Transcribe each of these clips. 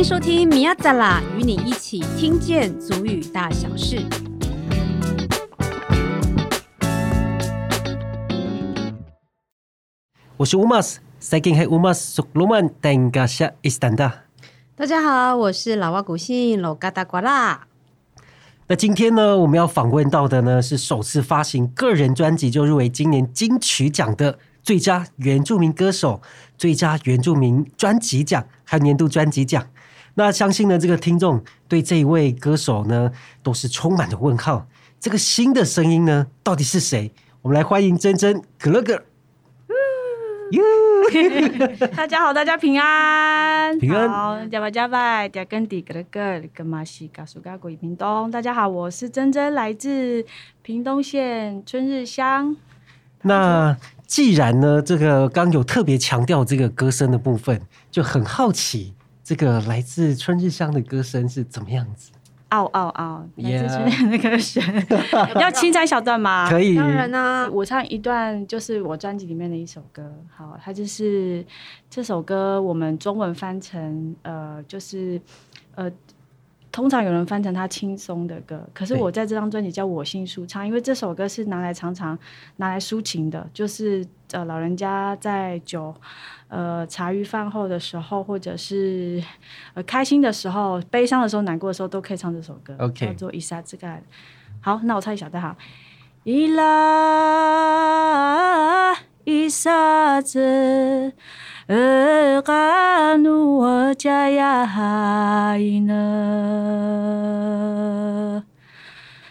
迎收听米亚扎拉，与你一起听见足语大小事。我是乌马斯，最近系乌马斯属罗曼登加夏伊斯坦达。大家好，我是老外古信老嘎达瓜拉。那今天呢，我们要访问到的呢，是首次发行个人专辑就入围今年金曲奖的最佳原住民歌手、最佳原住民专辑奖，还有年度专辑奖。那相信呢，这个听众对这一位歌手呢，都是充满着问号。这个新的声音呢，到底是谁？我们来欢迎珍珍格乐格。大家好，大家平安，平安。好，加拜加拜，加根迪格勒格，格玛西嘎苏嘎古屏东。大家好，我是珍珍，来自屏东县春日乡。那既然呢，这个刚有特别强调这个歌声的部分，就很好奇。这个来自春日香的歌声是怎么样子？嗷嗷嗷！来自春日香的歌声，要清唱一小段吗？可以，当然啦、啊。我唱一段，就是我专辑里面的一首歌。好，它就是这首歌，我们中文翻成呃，就是呃。通常有人翻成他轻松的歌，可是我在这张专辑叫我心舒畅，因为这首歌是拿来常常拿来抒情的，就是呃老人家在酒呃茶余饭后的时候，或者是呃开心的时候、悲伤的时候、难过的时候，都可以唱这首歌。OK，叫做伊莎之盖。好，那我唱一小段哈。伊拉伊莎兹。呃，嘎努我家呀哈伊呢，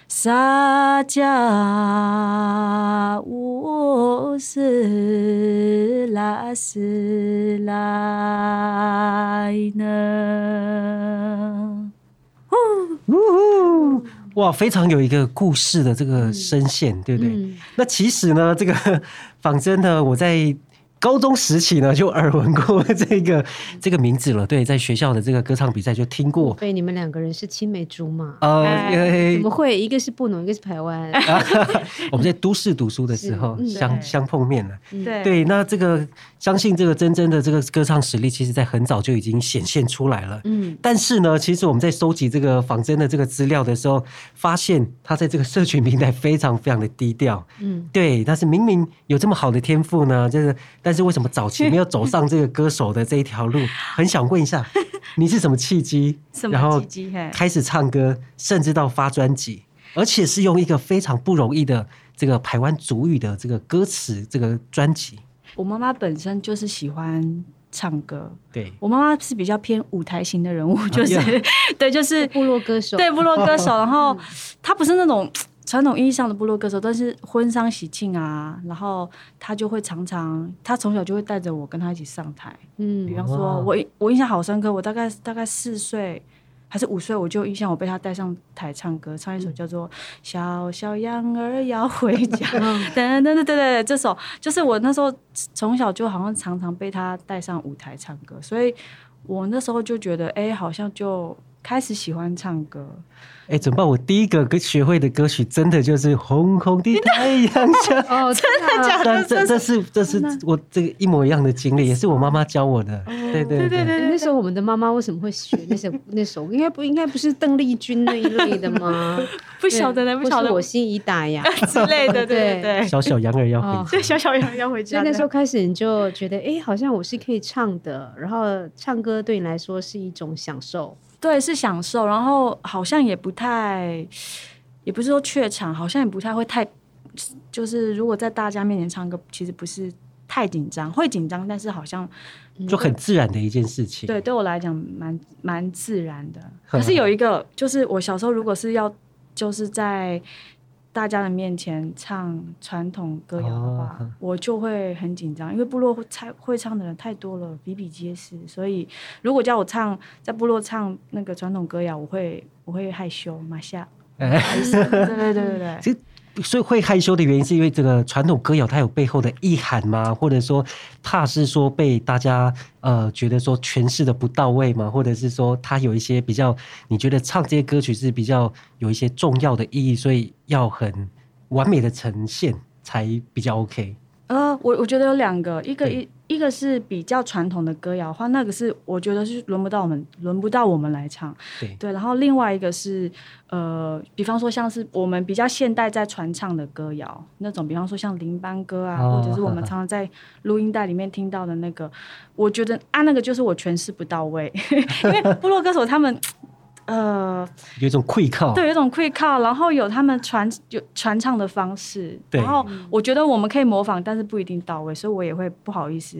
撒家乌斯拉斯拉伊呢，哇，非常有一个故事的这个声线，嗯、对不对？嗯、那其实呢，这个 仿真呢我在。高中时期呢，就耳闻过这个 这个名字了。对，在学校的这个歌唱比赛就听过。所以你们两个人是青梅竹马啊？怎么会？一个是布农，一个是台湾。我们在都市读书的时候相相碰面了。对对，那这个相信这个珍珍的这个歌唱实力，其实在很早就已经显现出来了。嗯。但是呢，其实我们在收集这个仿真的这个资料的时候，发现他在这个社群平台非常非常的低调。嗯。对，但是明明有这么好的天赋呢，就是。但是为什么早期没有走上这个歌手的这一条路？很想问一下，你是什么契机？然后开始唱歌，甚至到发专辑，而且是用一个非常不容易的这个台湾族语的这个歌词这个专辑。我妈妈本身就是喜欢唱歌，对，我妈妈是比较偏舞台型的人物，就是、啊、对，就是部落歌手，对部落歌手。然后她不是那种。传统意义上的部落歌手，但是婚丧喜庆啊，然后他就会常常，他从小就会带着我跟他一起上台。嗯，比方说我我印象好深刻，我大概大概四岁还是五岁，我就印象我被他带上台唱歌，唱一首叫做《小小羊儿要回家》。等等等等等，这首就是我那时候从小就好像常常被他带上舞台唱歌，所以我那时候就觉得，哎，好像就开始喜欢唱歌。哎，怎么办？我第一个学会的歌曲，真的就是《红红的太阳下》。哦，真的假的？这这是这是我这个一模一样的经历，也是我妈妈教我的。对对对对。那时候我们的妈妈为什么会学那首 那首？应该不应该不是邓丽君那一类的吗？不晓得呢，不晓得。我心已打烊之类的，对对。小小羊儿要回家。对，小小羊儿要回家。那时候开始你就觉得，哎，好像我是可以唱的，然后唱歌对你来说是一种享受。对，是享受，然后好像也不太，也不是说怯场，好像也不太会太，就是如果在大家面前唱歌，其实不是太紧张，会紧张，但是好像就很自然的一件事情。对，对我来讲蛮蛮自然的。可是有一个，就是我小时候如果是要，就是在。大家的面前唱传统歌谣的话，哦、我就会很紧张，因为部落会唱会唱的人太多了，比比皆是。所以如果叫我唱在部落唱那个传统歌谣，我会我会害羞，马下。哎、对对对对对。所以会害羞的原因是因为这个传统歌谣它有背后的意涵吗？或者说怕是说被大家呃觉得说诠释的不到位吗？或者是说它有一些比较你觉得唱这些歌曲是比较有一些重要的意义，所以要很完美的呈现才比较 OK？呃，我我觉得有两个，一个一一个是比较传统的歌谣的话，那个是我觉得是轮不到我们，轮不到我们来唱。对对，然后另外一个是呃，比方说像是我们比较现代在传唱的歌谣那种，比方说像林班歌啊，哦、或者是我们常常在录音带里面听到的那个，哦、我觉得啊，那个就是我诠释不到位，因为部落歌手他们。呃，有一种愧靠，对，有一种愧靠，然后有他们传有传唱的方式，对然后我觉得我们可以模仿，但是不一定到位，所以我也会不好意思，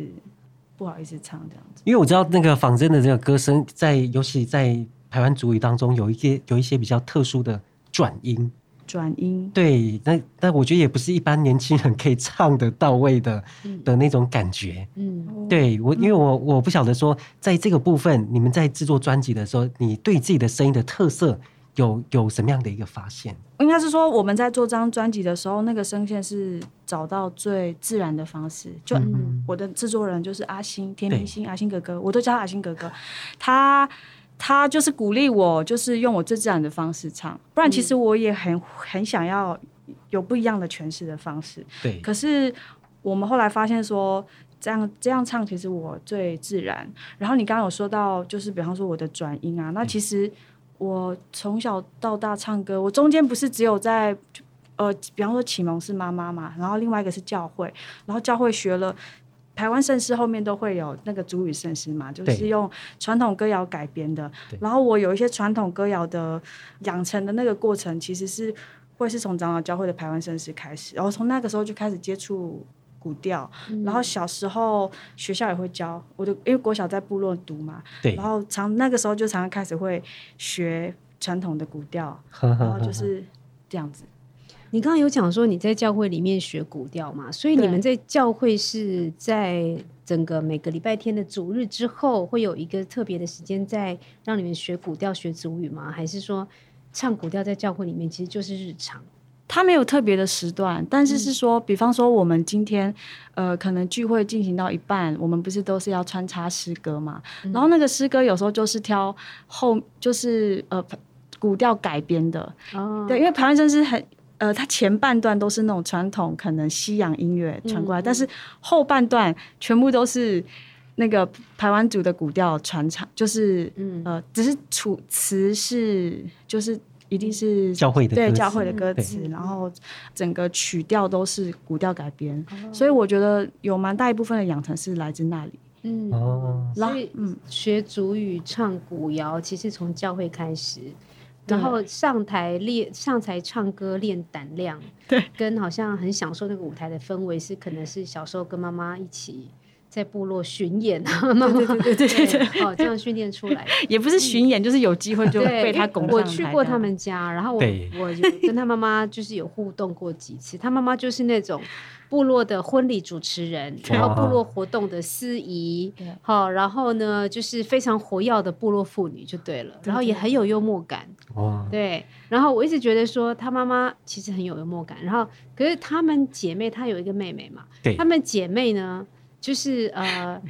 不好意思唱这样子。因为我知道那个仿真的这个歌声，在尤其在台湾族语当中，有一些有一些比较特殊的转音。转音对，但但我觉得也不是一般年轻人可以唱得到位的、嗯、的那种感觉。嗯，对我，因为我我不晓得说，在这个部分，你们在制作专辑的时候，你对自己的声音的特色有有什么样的一个发现？应该是说，我们在做这张专辑的时候，那个声线是找到最自然的方式。就我的制作人就是阿星，田明星，阿星哥哥，我都叫他阿星哥哥，他。他就是鼓励我，就是用我最自然的方式唱，不然其实我也很很想要有不一样的诠释的方式。对，可是我们后来发现说，这样这样唱其实我最自然。然后你刚刚有说到，就是比方说我的转音啊，那其实我从小到大唱歌，我中间不是只有在呃，比方说启蒙是妈妈嘛，然后另外一个是教会，然后教会学了。台湾圣诗后面都会有那个主语圣诗嘛，就是用传统歌谣改编的。然后我有一些传统歌谣的养成的那个过程，其实是会是从长老教会的台湾圣诗开始，然后从那个时候就开始接触古调。嗯、然后小时候学校也会教，我就因为国小在部落读嘛，对然后常那个时候就常常开始会学传统的古调，然后就是这样子。你刚刚有讲说你在教会里面学古调嘛？所以你们在教会是在整个每个礼拜天的主日之后，会有一个特别的时间在让你们学古调、学主语吗？还是说唱古调在教会里面其实就是日常？它没有特别的时段，但是是说，嗯、比方说我们今天呃，可能聚会进行到一半，我们不是都是要穿插诗歌嘛？嗯、然后那个诗歌有时候就是挑后，就是呃古调改编的。哦，对，因为排湾真是很。呃，它前半段都是那种传统可能西洋音乐传过来，嗯、但是后半段全部都是那个排湾族的古调传唱，就是、嗯、呃，只是楚词是就是一定是教会的对教会的歌词，然后整个曲调都是古调改编，嗯、所以我觉得有蛮大一部分的养成是来自那里。嗯哦，所以嗯，学主语唱古谣，其实从教会开始。然后上台练，上台唱歌练胆量，对，跟好像很享受那个舞台的氛围，是可能是小时候跟妈妈一起在部落巡演啊，妈妈对对对对对，哦，这样训练出来，也不是巡演，就是有机会就被他拱上台。我去过他们家，然后我我就跟他妈妈就是有互动过几次，他妈妈就是那种。部落的婚礼主持人，然后部落活动的司仪，好哇，然后呢，就是非常活跃的部落妇女就对了，然后也很有幽默感，哇对，然后我一直觉得说她妈妈其实很有幽默感，然后可是她们姐妹，她有一个妹妹嘛，对，她们姐妹呢，就是呃，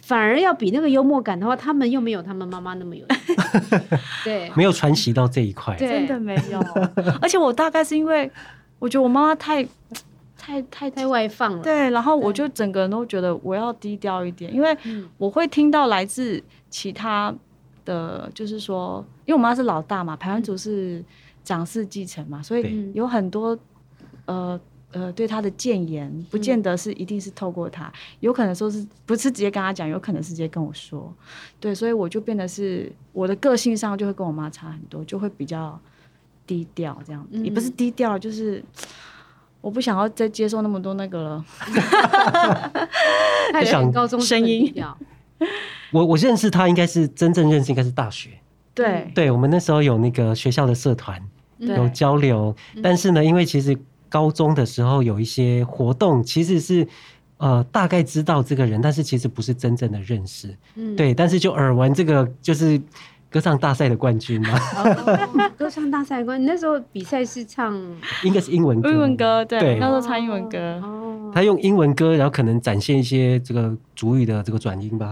反而要比那个幽默感的话，她们又没有她们妈妈那么有，对，没有传习到这一块，真的没有，而且我大概是因为我觉得我妈妈太。太太太外放了，对，然后我就整个人都觉得我要低调一点，因为我会听到来自其他的，就是说，因为我妈是老大嘛，排湾族是长嗣继承嘛，所以有很多呃呃对他的谏言，不见得是一定是透过她，有可能说是不是直接跟他讲，有可能是直接跟我说，对，所以我就变得是我的个性上就会跟我妈差很多，就会比较低调这样，嗯、也不是低调，就是。我不想要再接受那么多那个了。太想高中声音。我我认识他，应该是真正认识，应该是大学。对，对我们那时候有那个学校的社团有交流，但是呢，因为其实高中的时候有一些活动，其实是呃大概知道这个人，但是其实不是真正的认识。嗯，对，但是就耳闻这个就是。歌唱大赛的冠军吗？哦、歌唱大赛冠军，那时候比赛是唱，应该是英文歌。英文歌，对，对那时候唱英文歌。哦，他用英文歌，然后可能展现一些这个主语的这个转音吧。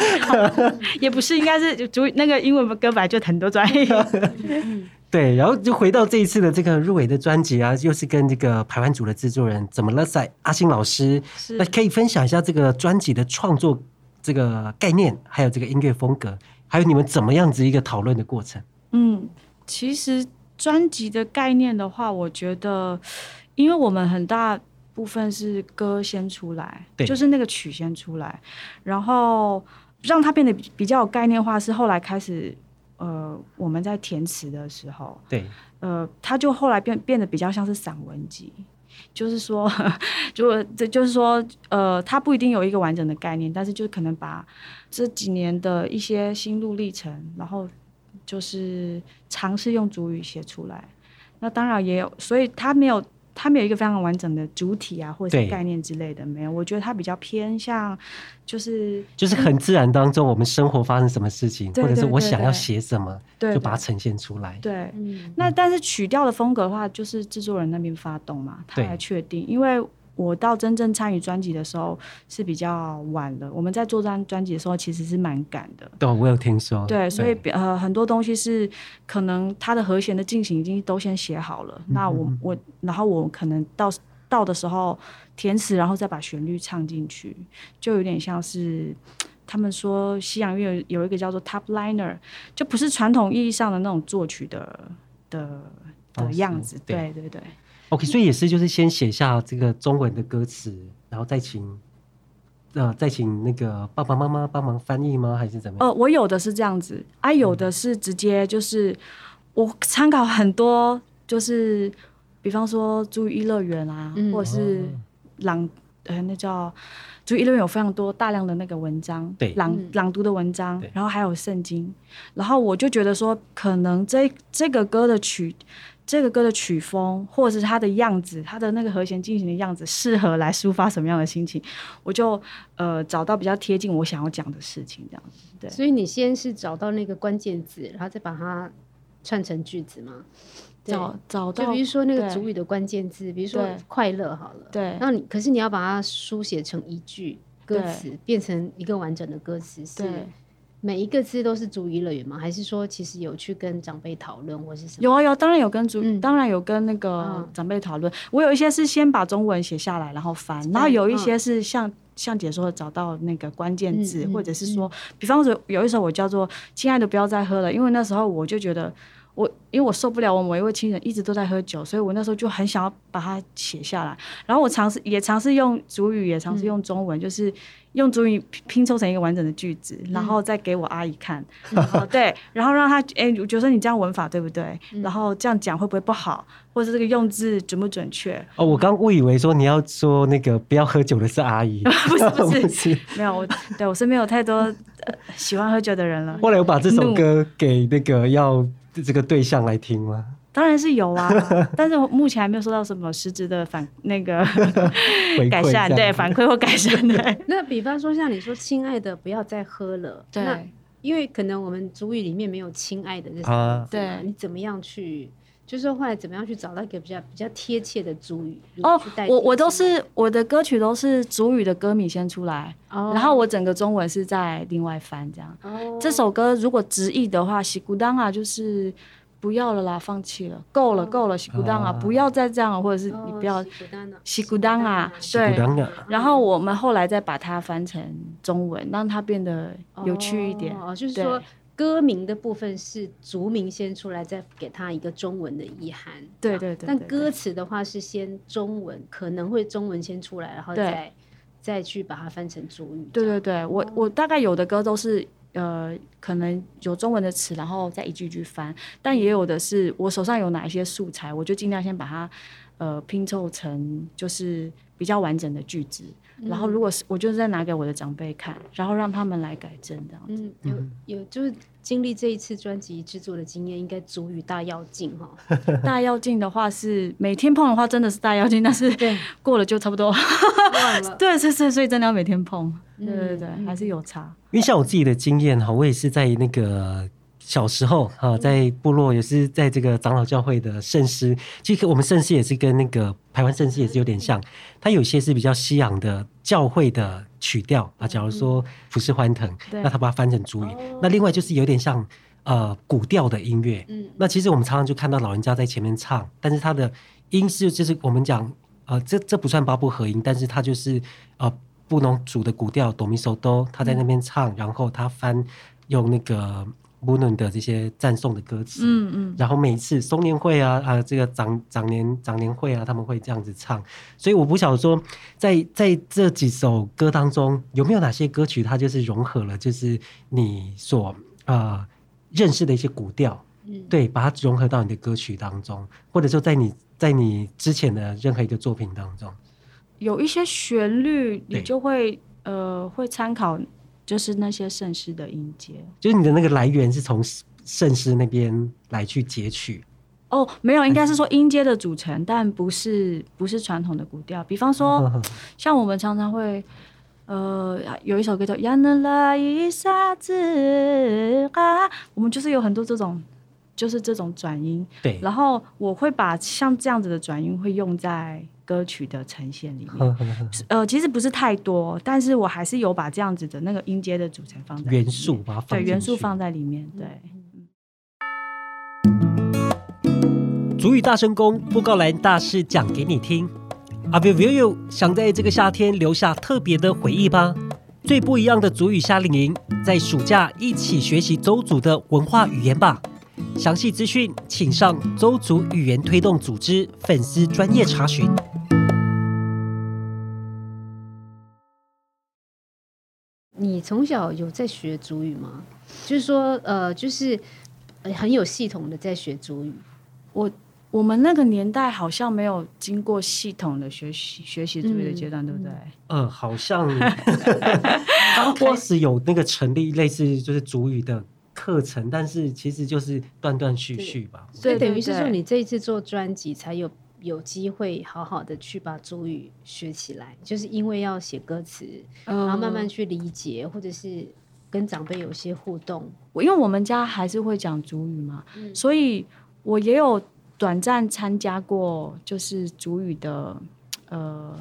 也不是，应该是主语那个英文歌本来就很多转音。对，然后就回到这一次的这个入围的专辑啊，又是跟这个排湾组的制作人怎么了赛阿星老师，那可以分享一下这个专辑的创作这个概念，还有这个音乐风格，还有你们怎么样子一个讨论的过程？嗯，其实专辑的概念的话，我觉得，因为我们很大部分是歌先出来，对，就是那个曲先出来，然后让它变得比较有概念化，是后来开始。呃，我们在填词的时候，对，呃，它就后来变变得比较像是散文集，就是说，就这就是说，呃，他不一定有一个完整的概念，但是就可能把这几年的一些心路历程，然后就是尝试用主语写出来。那当然也有，所以他没有。它没有一个非常完整的主体啊，或者是概念之类的，没有。我觉得它比较偏向，就是就是很自然当中，我们生活发生什么事情，或者是我想要写什么，就把它呈现出来。对，那但是曲调的风格的话，就是制作人那边发动嘛，他来确定，因为。我到真正参与专辑的时候是比较晚的。我们在做这张专辑的时候，其实是蛮赶的。对，我有听说。对，所以呃，很多东西是可能它的和弦的进行已经都先写好了。嗯、那我我，然后我可能到到的时候填词，然后再把旋律唱进去，就有点像是他们说西洋乐有一个叫做 top liner，就不是传统意义上的那种作曲的的的样子。对对对。OK，所以也是就是先写下这个中文的歌词，然后再请呃再请那个爸爸妈妈帮忙翻译吗？还是怎么样？呃，我有的是这样子，啊，有的是直接就是我参考很多，就是比方说族语 e 乐园啊，嗯、或者是朗呃那叫族语 e 乐园有非常多大量的那个文章，对朗朗读的文章，然后还有圣经，然后我就觉得说，可能这这个歌的曲。这个歌的曲风，或者是它的样子，它的那个和弦进行的样子，适合来抒发什么样的心情，我就呃找到比较贴近我想要讲的事情，这样子。对，所以你先是找到那个关键字，然后再把它串成句子吗？找找到，就比如说那个主语的关键字，比如说快乐好了，对。那你可是你要把它书写成一句歌词，变成一个完整的歌词，是。每一个字都是族语乐园吗？还是说其实有去跟长辈讨论，或是什么？有啊有，当然有跟主，嗯、当然有跟那个长辈讨论。嗯、我有一些是先把中文写下来，然后翻，然后有一些是像、嗯、像姐说的，找到那个关键字，嗯、或者是说，嗯、比方说有一首我叫做《亲爱的不要再喝了》，因为那时候我就觉得。我因为我受不了我某一位亲人一直都在喝酒，所以我那时候就很想要把它写下来。然后我尝试也尝试用主语，也尝试用中文，嗯、就是用主语拼凑成一个完整的句子，然后再给我阿姨看。嗯、然后对，然后让她哎，我觉得你这样文法对不对？嗯、然后这样讲会不会不好？或者这个用字准不准确？哦，我刚误以为说你要说那个不要喝酒的是阿姨，不是不是，不是 没有我对我身边有太多、呃、喜欢喝酒的人了。后来我把这首歌给那个要。这个对象来听吗？当然是有啊，但是目前还没有收到什么实质的反那个 改善，对反馈或改善的。那比方说像你说“亲爱的，不要再喝了”，对，因为可能我们主语里面没有“亲爱的”这三个字，对，你怎么样去？就是后来怎么样去找到一个比较比较贴切的主语哦？我我都是我的歌曲都是主语的歌名先出来，哦、然后我整个中文是在另外翻这样。哦、这首歌如果直译的话，“西古当啊”就是不要了啦，放弃了，够了够了，西古当啊，不要再这样了，或者是你不要西古当啊，对。然后我们后来再把它翻成中文，让它变得有趣一点。哦，就是说。歌名的部分是族名先出来，再给他一个中文的意涵。对对对。但歌词的话是先中文，可能会中文先出来，然后再再去把它翻成族语。对对对，我我大概有的歌都是呃，可能有中文的词，然后再一句一句翻。但也有的是我手上有哪一些素材，我就尽量先把它呃拼凑成就是比较完整的句子。然后，如果是我，就是再拿给我的长辈看，然后让他们来改正这样子。嗯，有有，就是经历这一次专辑制作的经验，应该足以大跃进哈。大跃进的话是每天碰的话，真的是大跃进，但是 过了就差不多。对，是是，所以真的要每天碰。对对对，还是有差。因为像我自己的经验哈，我也是在那个。小时候啊，在部落也是在这个长老教会的圣诗，其实我们圣诗也是跟那个台湾圣诗也是有点像，它有些是比较西洋的教会的曲调啊。假如说普世欢腾，那他把它翻成主语。那另外就是有点像呃古调的音乐。嗯，那其实我们常常就看到老人家在前面唱，但是他的音是就是我们讲呃这这不算八部合音，但是他就是呃布农族的古调哆咪嗦哆，他在那边唱，嗯、然后他翻用那个。无论的这些赞颂的歌词，嗯嗯，然后每次松年会啊啊，这个长长年长年会啊，他们会这样子唱。所以我不晓得说，在在这几首歌当中，有没有哪些歌曲它就是融合了，就是你所啊、呃、认识的一些古调，嗯，对，把它融合到你的歌曲当中，或者说在你在你之前的任何一个作品当中，有一些旋律，你就会呃会参考。就是那些圣诗的音阶，就是你的那个来源是从圣诗那边来去截取。哦，没有，应该是说音阶的组成，但不是不是传统的古调。比方说，像我们常常会，呃，有一首歌叫《亚能拉伊萨子》啊，我们就是有很多这种，就是这种转音。对，然后我会把像这样子的转音会用在。歌曲的呈现里面，呃，其实不是太多，但是我还是有把这样子的那个音阶的组成放在元素，把它放对元素放在里面。对，主语大声公布告栏大事讲给你听。阿 v i u 想在这个夏天留下特别的回忆吧？最不一样的主语夏令营，在暑假一起学习周族的文化语言吧。详细资讯请上邹族语言推动组织粉丝专业查询。你从小有在学族语吗？就是说，呃，就是很有系统的在学族语。我我们那个年代好像没有经过系统的学习学习族语的阶段，嗯、对不对？嗯、呃，好像 刚开始有那个成立类似就是族语的课程，但是其实就是断断续续吧。所以等于是说，你这一次做专辑才有。有机会好好的去把主语学起来，就是因为要写歌词，然后慢慢去理解，或者是跟长辈有些互动。我因为我们家还是会讲主语嘛，嗯、所以我也有短暂参加过，就是主语的呃，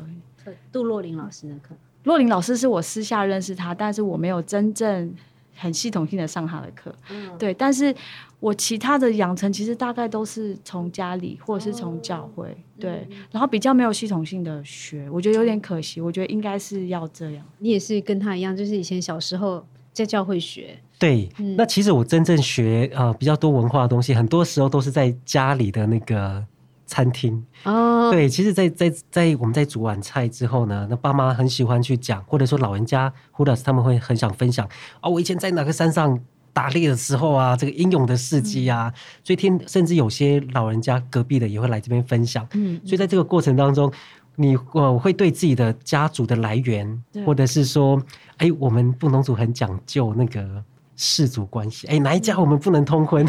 杜洛林老师的课。洛林老师是我私下认识他，但是我没有真正很系统性的上他的课。嗯、对，但是。我其他的养成其实大概都是从家里或者是从教会，哦、对，然后比较没有系统性的学，我觉得有点可惜。我觉得应该是要这样。你也是跟他一样，就是以前小时候在教会学。对，嗯、那其实我真正学呃比较多文化的东西，很多时候都是在家里的那个餐厅。哦，对，其实在，在在在我们在煮完菜之后呢，那爸妈很喜欢去讲，或者说老人家或者是他们会很想分享啊、哦，我以前在哪个山上。打猎的时候啊，这个英勇的事迹啊，嗯、所以听甚至有些老人家隔壁的也会来这边分享。嗯，所以在这个过程当中，你我会对自己的家族的来源，或者是说，哎，我们布农族很讲究那个氏族关系，哎，哪一家我们不能通婚，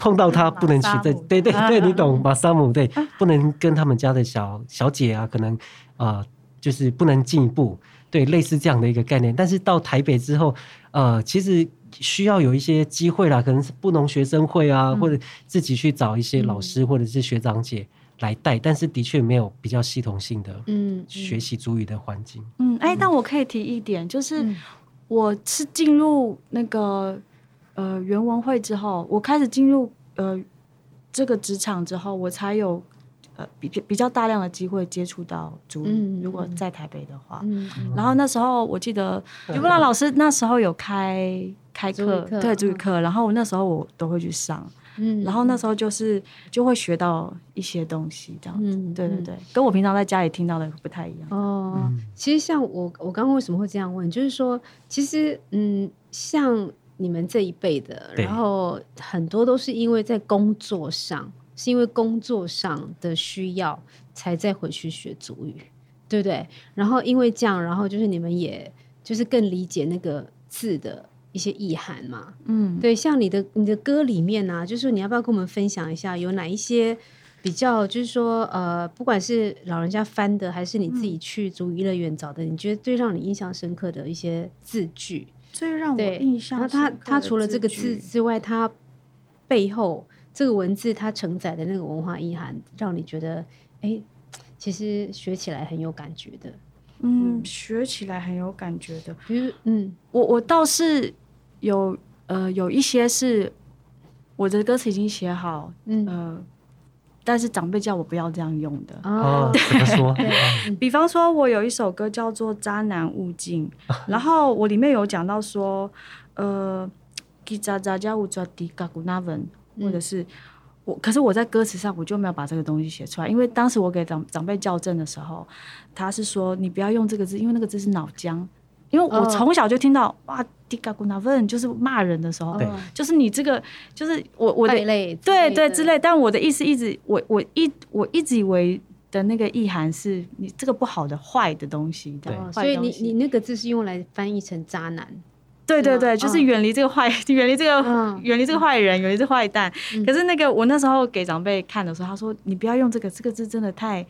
碰到他不能娶，对对对，你懂马萨姆对，不能跟他们家的小小姐啊，可能啊、就是不能进一步，对，类似这样的一个概念。但是到台北之后，呃，其实。需要有一些机会啦，可能是不农学生会啊，或者自己去找一些老师或者是学长姐来带，但是的确没有比较系统性的嗯学习族语的环境。嗯，哎、但我可以提一点，就是我是进入那个呃原文会之后，我开始进入呃这个职场之后，我才有。呃，比比较大量的机会接触到主语，嗯、如果在台北的话，然后那时候我记得刘布拉老师那时候有开开课，对主语课，然后我那时候我都会去上，嗯、然后那时候就是就会学到一些东西，这样子，嗯、对对对，跟我平常在家里听到的不太一样。哦，嗯、其实像我我刚刚为什么会这样问，就是说，其实嗯，像你们这一辈的，然后很多都是因为在工作上。是因为工作上的需要才再回去学主语，对不对？然后因为这样，然后就是你们也就是更理解那个字的一些意涵嘛。嗯，对，像你的你的歌里面呢、啊，就是你要不要跟我们分享一下，有哪一些比较，就是说呃，不管是老人家翻的，还是你自己去足娱乐园找的，嗯、你觉得最让你印象深刻的一些字句？最让我印象深刻的，那他他除了这个字之外，他背后。这个文字它承载的那个文化意涵，让你觉得，哎，其实学起来很有感觉的。嗯，学起来很有感觉的。比如，嗯，我我倒是有呃，有一些是我的歌词已经写好，嗯、呃，但是长辈叫我不要这样用的。哦，怎么说？比方说，我有一首歌叫做《渣男勿近》，然后我里面有讲到说，呃，给渣渣加乌抓迪嘎古纳文，或者是。我可是我在歌词上我就没有把这个东西写出来，因为当时我给长长辈校正的时候，他是说你不要用这个字，因为那个字是脑浆。因为我从小就听到、哦、哇，迪嘎古纳问就是骂人的时候，对，就是你这个就是我我的对对之类。但我的意思一直我我一我一直以为的那个意涵是你这个不好的坏的东西，对，所以你你那个字是用来翻译成渣男。对对对，就是远离这个坏，远离这个远离这个坏人，远离这个坏蛋。可是那个我那时候给长辈看的时候，他说：“你不要用这个，这个字真的太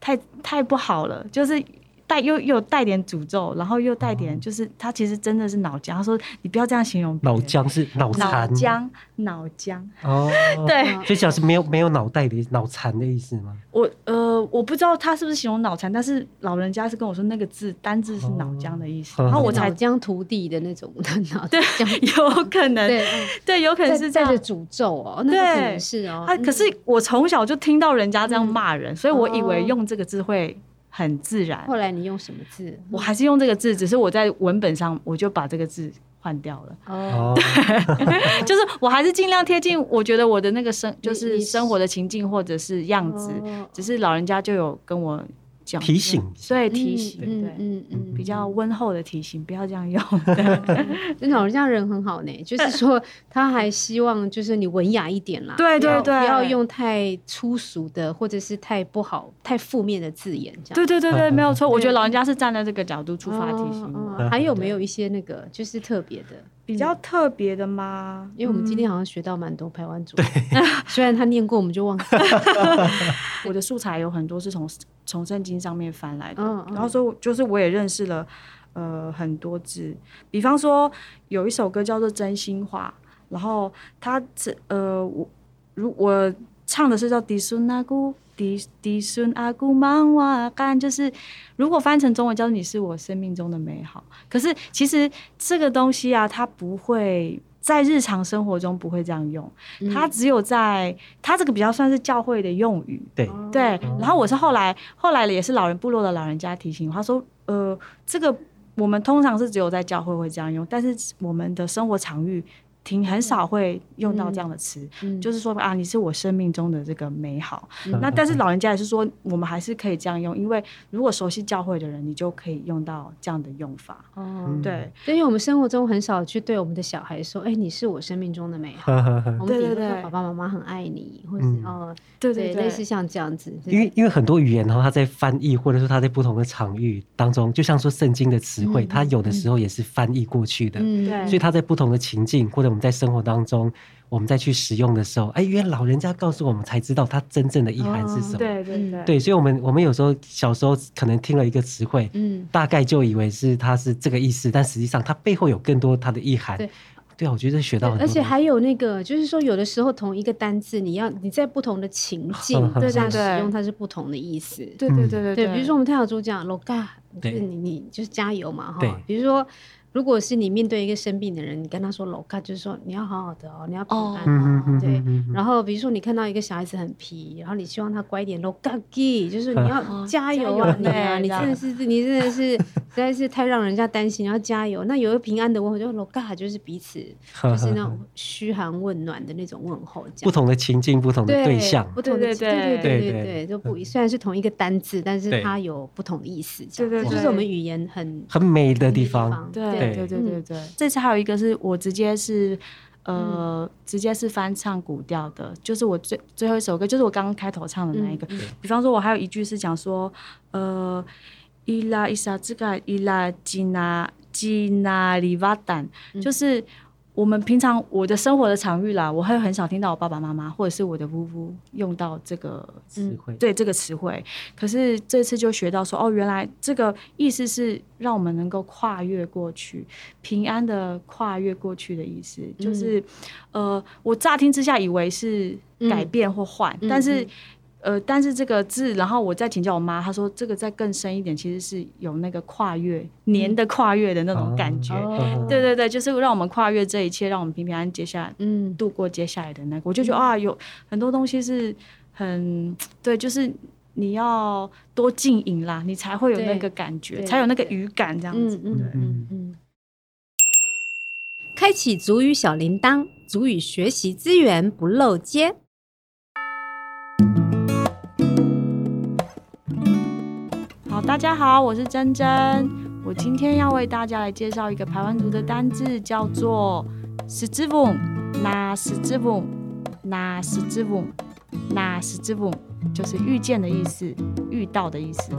太太不好了。”就是。带又又带点诅咒，然后又带点，就是他其实真的是脑浆。他说：“你不要这样形容。”脑浆是脑残。脑浆，脑浆。哦，对，所以讲是没有没有脑袋的脑残的意思吗？我呃，我不知道他是不是形容脑残，但是老人家是跟我说那个字单字是脑浆的意思，然后我才脑浆涂地的那种脑对，有可能，对，有可能是带着诅咒哦，那可能是哦。他可是我从小就听到人家这样骂人，所以我以为用这个字会。很自然。后来你用什么字？我还是用这个字，只是我在文本上我就把这个字换掉了。哦，对，就是我还是尽量贴近，我觉得我的那个生就是生活的情境或者是样子，只是老人家就有跟我。提醒，所以提醒，对，嗯嗯，比较温厚的提醒，不要这样用。真老人家人很好呢，就是说他还希望就是你文雅一点啦，对对对，不要用太粗俗的或者是太不好、太负面的字眼，这样。对对对对，没有错。我觉得老人家是站在这个角度出发提醒。还有没有一些那个就是特别的？比较特别的吗？因为我们今天好像学到蛮多台湾族，虽然他念过，我们就忘记。我的素材有很多是从从圣经上面翻来的，然后说就是我也认识了呃很多字，比方说有一首歌叫做《真心话》，然后他这呃我如我唱的是叫迪孙阿姑。迪迪孙阿姑忙哇干，就是如果翻成中文叫做你是我生命中的美好。可是其实这个东西啊，它不会在日常生活中不会这样用，它只有在它这个比较算是教会的用语。对对。然后我是后来后来也是老人部落的老人家提醒我，他说呃这个我们通常是只有在教会会这样用，但是我们的生活场域。挺很少会用到这样的词，就是说啊，你是我生命中的这个美好。嗯、那但是老人家也是说，我们还是可以这样用，因为如果熟悉教会的人，你就可以用到这样的用法。哦，对，所以我们生活中很少去对我们的小孩说，哎、欸，你是我生命中的美好。我们顶多说爸爸妈妈很爱你，或者是哦，对对对，类似像这样子。因为因为很多语言，然后他在翻译，或者说他在不同的场域当中，就像说圣经的词汇，他、嗯、有的时候也是翻译过去的。嗯，对。所以他在不同的情境或者我们在生活当中，我们再去使用的时候，哎，原来老人家告诉我们才知道它真正的意涵是什么。哦、对对对，对，所以我们我们有时候小时候可能听了一个词汇，嗯，大概就以为是它是这个意思，但实际上它背后有更多它的意涵。对，对啊，我觉得学到很多。而且还有那个，就是说有的时候同一个单字，你要你在不同的情境 对这样使用，它是不同的意思。对对对对对，比如说我们太小猪讲 loga，就是你你就是加油嘛哈。对，比如说。如果是你面对一个生病的人，你跟他说“老卡”，就是说你要好好的哦，你要平安哦，对。然后比如说你看到一个小孩子很皮，然后你希望他乖一点，“老卡基”，就是你要加油啊，你啊，你真的是你真的是实在是太让人家担心，要加油。那有个平安的问候，就“老卡”，就是彼此 就是那种嘘寒问暖的那种问候。不同的情境，不同的对象，不同的对对对对对都不一。虽然是同一个单字，但是它有不同的意思。对对，就是我们语言很很美的地方。对。对对对对对，嗯、这次还有一个是我直接是，呃，嗯、直接是翻唱古调的，就是我最最后一首歌，就是我刚刚开头唱的那一个。嗯、比方说，我还有一句是讲说，呃，伊拉伊萨这个伊拉吉纳吉纳里瓦丹，就是。我们平常我的生活的场域啦，我会很少听到我爸爸妈妈或者是我的姑姑用到这个词汇，对这个词汇。可是这次就学到说，哦，原来这个意思是让我们能够跨越过去，平安的跨越过去的意思，就是，呃，我乍听之下以为是改变或换，但是呃，但是这个字，然后我再请教我妈，她说这个再更深一点，其实是有那个跨越年的跨越的那种感觉。嗯、对对对，就是让我们跨越这一切，让我们平平安安接下来，嗯，度过接下来的那个。我就觉得、嗯、啊，有很多东西是很对，就是你要多静音啦，你才会有那个感觉，才有那个语感这样子。嗯嗯嗯嗯。开启族语小铃铛，族语学习资源不漏接。大家好，我是珍珍。我今天要为大家来介绍一个排湾族的单字，叫做“十字舞”。那“十字舞”，那“十字舞”，那“十字舞”就是遇见的意思，遇到的意思。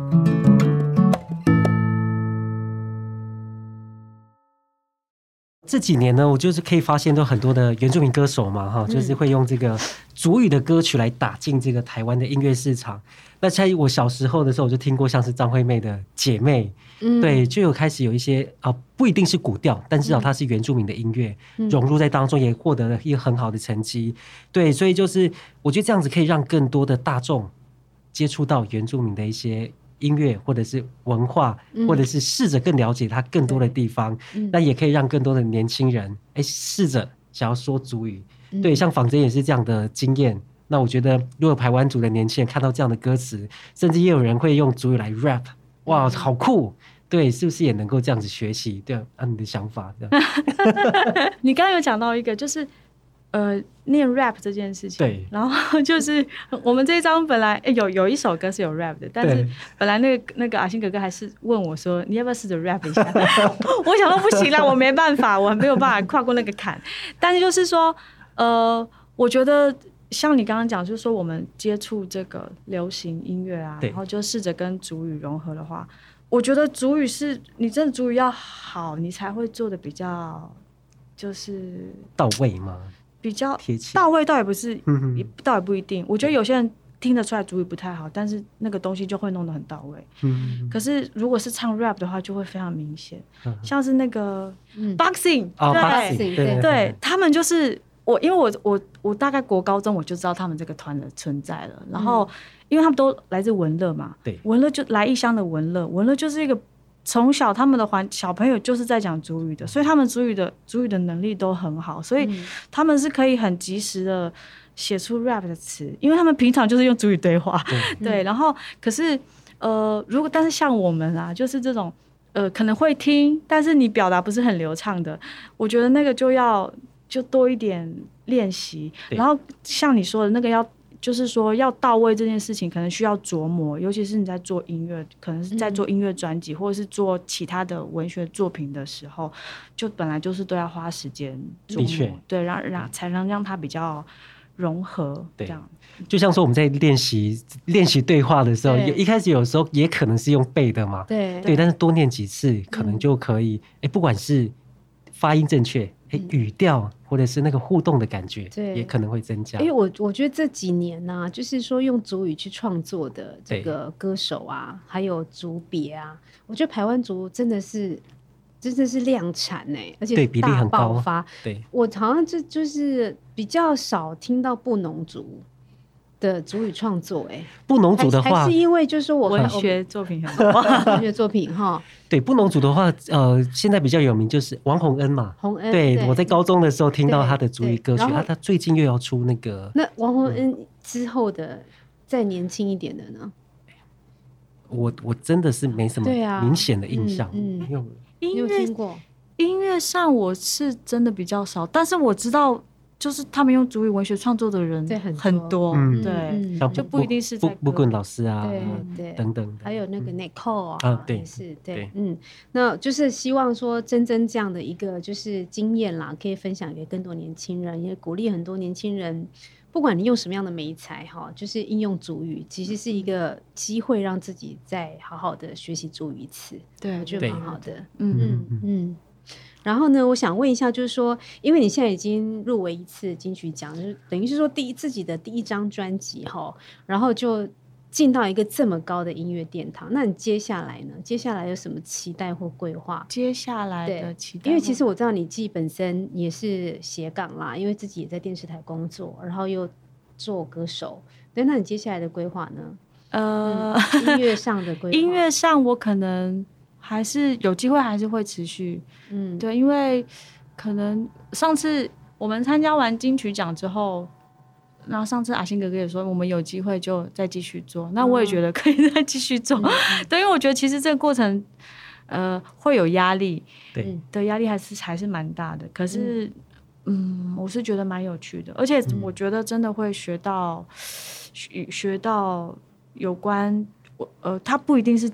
这几年呢，我就是可以发现，都很多的原住民歌手嘛，哈，就是会用这个主语的歌曲来打进这个台湾的音乐市场。那在我小时候的时候，我就听过像是张惠妹的《姐妹》，嗯，对，就有开始有一些啊、呃，不一定是古调，但至少它是原住民的音乐，嗯、融入在当中，也获得了一个很好的成绩。对，所以就是我觉得这样子可以让更多的大众接触到原住民的一些。音乐或者是文化，或者是试着更了解它更多的地方，嗯、那也可以让更多的年轻人哎试着想要说主语。嗯、对，像仿真也是这样的经验。那我觉得，如果排湾族的年轻人看到这样的歌词，甚至也有人会用主语来 rap，哇，好酷！对，是不是也能够这样子学习？对，按、啊、你的想法，这样。你刚刚有讲到一个，就是。呃，念 rap 这件事情，对，然后就是我们这一张本来、欸、有有一首歌是有 rap 的，但是本来那个那个阿星哥哥还是问我说，你要不要试着 rap 一下？我想说不行了，我没办法，我没有办法跨过那个坎。但是就是说，呃，我觉得像你刚刚讲，就是说我们接触这个流行音乐啊，然后就试着跟主语融合的话，我觉得主语是你真的主语要好，你才会做的比较就是到位吗？比较到位，倒也不是，也倒也不一定。我觉得有些人听得出来主语不太好，但是那个东西就会弄得很到位。可是如果是唱 rap 的话，就会非常明显。像是那个 boxing，对对，他们就是我，因为我我我大概国高中我就知道他们这个团的存在了。然后因为他们都来自文乐嘛，对，文乐就来异乡的文乐，文乐就是一个。从小他们的环小朋友就是在讲主语的，所以他们主语的主语的能力都很好，所以他们是可以很及时的写出 rap 的词，因为他们平常就是用主语对话。对，对，然后可是呃，如果但是像我们啊，就是这种呃可能会听，但是你表达不是很流畅的，我觉得那个就要就多一点练习。然后像你说的那个要。就是说，要到位这件事情，可能需要琢磨，尤其是你在做音乐，可能是在做音乐专辑，或者是做其他的文学作品的时候，就本来就是都要花时间琢磨，对，让让才能让它比较融合。这样，就像说我们在练习练习对话的时候，有一开始有时候也可能是用背的嘛，对对，但是多念几次，可能就可以，哎，不管是发音正确。哎，语调或者是那个互动的感觉，对，也可能会增加。因为我我觉得这几年呢、啊，就是说用族语去创作的这个歌手啊，对还有族别啊，我觉得台湾族真的是真的是量产哎、欸，而且比例很高爆发。对，我好像就就是比较少听到布农族。的主语创作，哎，布农族的话，还是因为就是我文学作品很多，文学作品哈。对，布农族的话，呃，现在比较有名就是王洪恩嘛。洪恩，对，我在高中的时候听到他的主语歌曲，他他最近又要出那个。那王洪恩之后的再年轻一点的呢？我我真的是没什么明显的印象，嗯，音乐音乐上我是真的比较少，但是我知道。就是他们用主语文学创作的人很多，对，就不一定是在布棍老师啊，对等等，还有那个 Nicole 啊，对，是，对，嗯，那就是希望说，真真这样的一个就是经验啦，可以分享给更多年轻人，也鼓励很多年轻人，不管你用什么样的媒材哈，就是应用主语，其实是一个机会，让自己再好好的学习主语一次，对，我觉得蛮好的，嗯。嗯嗯。然后呢，我想问一下，就是说，因为你现在已经入围一次金曲奖，就是等于是说第一自己的第一张专辑哈，然后就进到一个这么高的音乐殿堂，那你接下来呢？接下来有什么期待或规划？接下来的期待，因为其实我知道你自己本身也是斜杠啦，因为自己也在电视台工作，然后又做歌手，对，那你接下来的规划呢？呃，音乐上的规划，音乐上我可能还是有机会，还是会持续。嗯，对，因为可能上次我们参加完金曲奖之后，然后上次阿星哥哥也说，我们有机会就再继续做。那我也觉得可以再继续做。嗯、对，因为我觉得其实这个过程，呃，会有压力，对，的压力还是还是蛮大的。可是，嗯，嗯，我是觉得蛮有趣的，而且我觉得真的会学到，学学到。有关我呃，他不一定是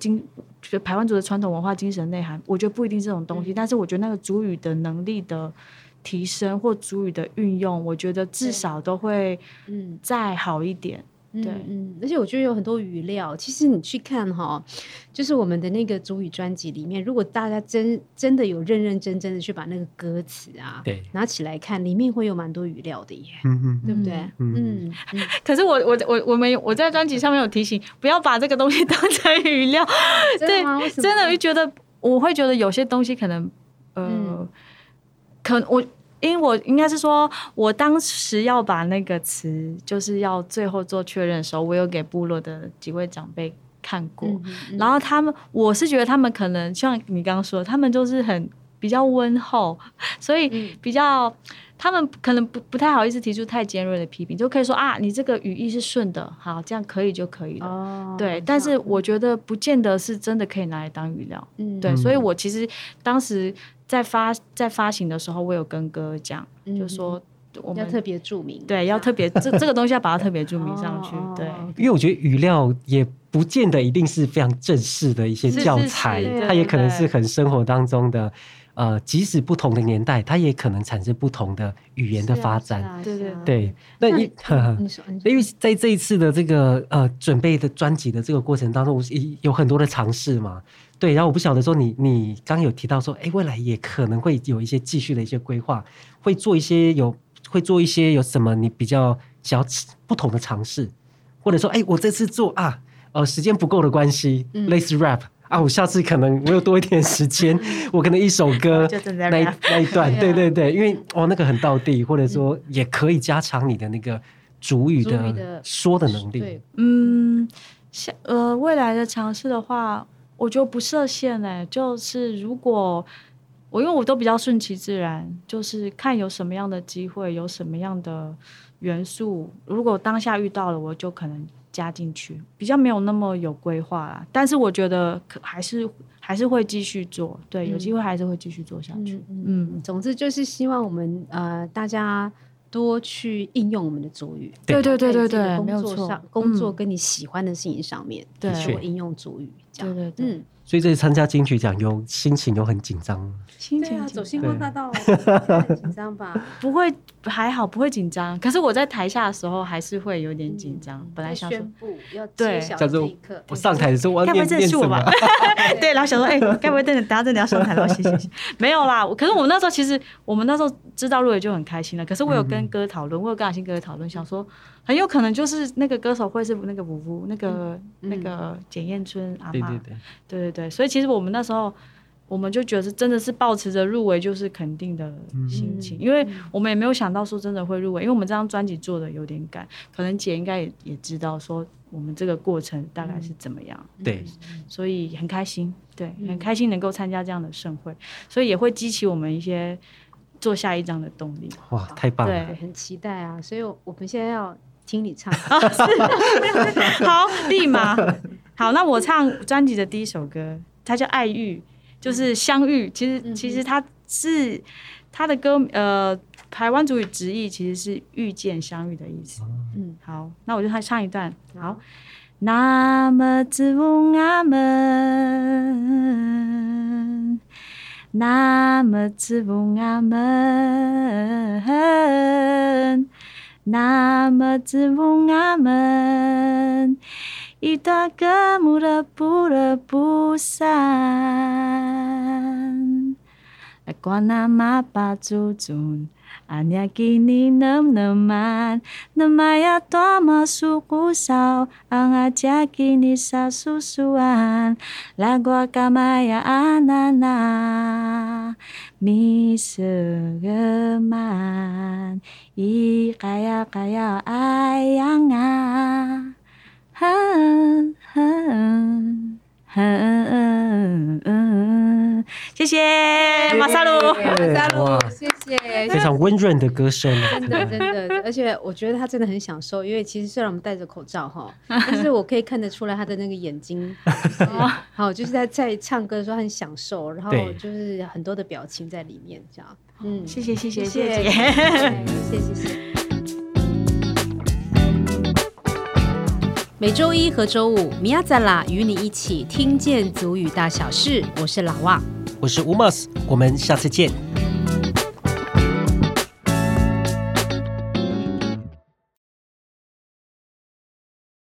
精，就台湾族的传统文化精神内涵，我觉得不一定这种东西，嗯、但是我觉得那个主语的能力的提升或主语的运用，我觉得至少都会嗯再好一点。对，嗯，而且我觉得有很多语料，其实你去看哈，就是我们的那个主语专辑里面，如果大家真真的有认认真真的去把那个歌词啊，对，拿起来看，里面会有蛮多语料的耶，嗯嗯，对不对？嗯，嗯，可是我我我我们我在专辑上面有提醒，不要把这个东西 当成语料，对，真的就觉得我会觉得有些东西可能呃，嗯、可我。因为我应该是说，我当时要把那个词，就是要最后做确认的时候，我有给部落的几位长辈看过，嗯嗯、然后他们，我是觉得他们可能像你刚刚说，他们就是很比较温厚，所以比较、嗯、他们可能不不太好意思提出太尖锐的批评，就可以说啊，你这个语义是顺的，好，这样可以就可以了。哦、对，但是我觉得不见得是真的可以拿来当语料。嗯，对，所以我其实当时。在发在发行的时候，我有跟哥讲，嗯、就说我们要特别注明，对，要特别这这个东西要把它特别注明上去，对，因为我觉得语料也不见得一定是非常正式的一些教材，是是是它也可能是很生活当中的，呃，即使不同的年代，它也可能产生不同的语言的发展，啊啊、对对对。那因 因为在这一次的这个呃准备的专辑的这个过程当中，我有很多的尝试嘛。对，然后我不晓得说你你刚有提到说，哎，未来也可能会有一些继续的一些规划，会做一些有会做一些有什么你比较想要不同的尝试，或者说，哎，我这次做啊，呃，时间不够的关系，嗯、类似 rap 啊，我下次可能我有多一点时间，我可能一首歌 那一那一段，对对对，因为哦那个很到地，或者说也可以加强你的那个主语的说的能力。嗯，像呃未来的尝试的话。我觉得不设限嘞，就是如果我因为我都比较顺其自然，就是看有什么样的机会，有什么样的元素，如果当下遇到了，我就可能加进去，比较没有那么有规划啦。但是我觉得可还是还是会继续做，对，有机会还是会继续做下去。嗯，嗯，总之就是希望我们呃大家多去应用我们的主语，对。对对对对，工作上工作跟你喜欢的事情上面，对，多应用主语。对对对，嗯，所以这次参加金曲奖有心情有很紧张，心情啊，走星光大道很紧张吧？不会，还好不会紧张。可是我在台下的时候还是会有点紧张。本来想宣布要揭晓这一刻，我上台的时候，该不会认识我吧？对，然后想说，哎，该不会等等大家真的要上台了？谢谢谢。没有啦，可是我们那时候其实我们那时候知道入围就很开心了。可是我有跟哥讨论，我有跟阿星哥讨论，想说。很有可能就是那个歌手会是那个舞舞那个、嗯、那个简彦春阿妈，对对对，对对对，所以其实我们那时候我们就觉得真的是抱持着入围就是肯定的心情，嗯、因为我们也没有想到说真的会入围，因为我们这张专辑做的有点赶，可能姐应该也也知道说我们这个过程大概是怎么样，嗯、对，所以很开心，对，很开心能够参加这样的盛会，所以也会激起我们一些做下一张的动力。哇，太棒了，对，很期待啊，所以我们现在要。听你唱，好，立马好。那我唱专辑的第一首歌，它叫《爱遇》，就是相遇。其实，其实它是它的歌，呃，台湾族语直译其实是遇见、相遇的意思。嗯，好，那我就唱唱一段。好，那么自问阿门，那么自问阿门。那么子母阿门，一段歌舞的不得不散。我那马巴祖祖，阿娘给你能不能买？能买呀多么苏姑嫂，阿姐给你啥苏苏安？拉我卡买呀阿囡囡，咪苏格曼，咿卡呀卡呀阿娘啊。给你啥叔叔安，拉瓜干嘛呀阿娜娜，米色个曼，伊嘎呀嘎呀爱呀啊，哼哼哼嗯，谢谢马萨鲁，马萨鲁，谢谢，非常温润的歌声，真的真的，而且我觉得他真的很享受，因为其实虽然我们戴着口罩哈，但是我可以看得出来他的那个眼睛，好，就是在在唱歌的时候很享受，然后就是很多的表情在里面，这样，嗯，谢谢。谢谢谢谢。谢谢谢谢。每周一和周五，米亚在啦与你一起听见足语大小事。我是老旺，我是 Umas，，我们下次见。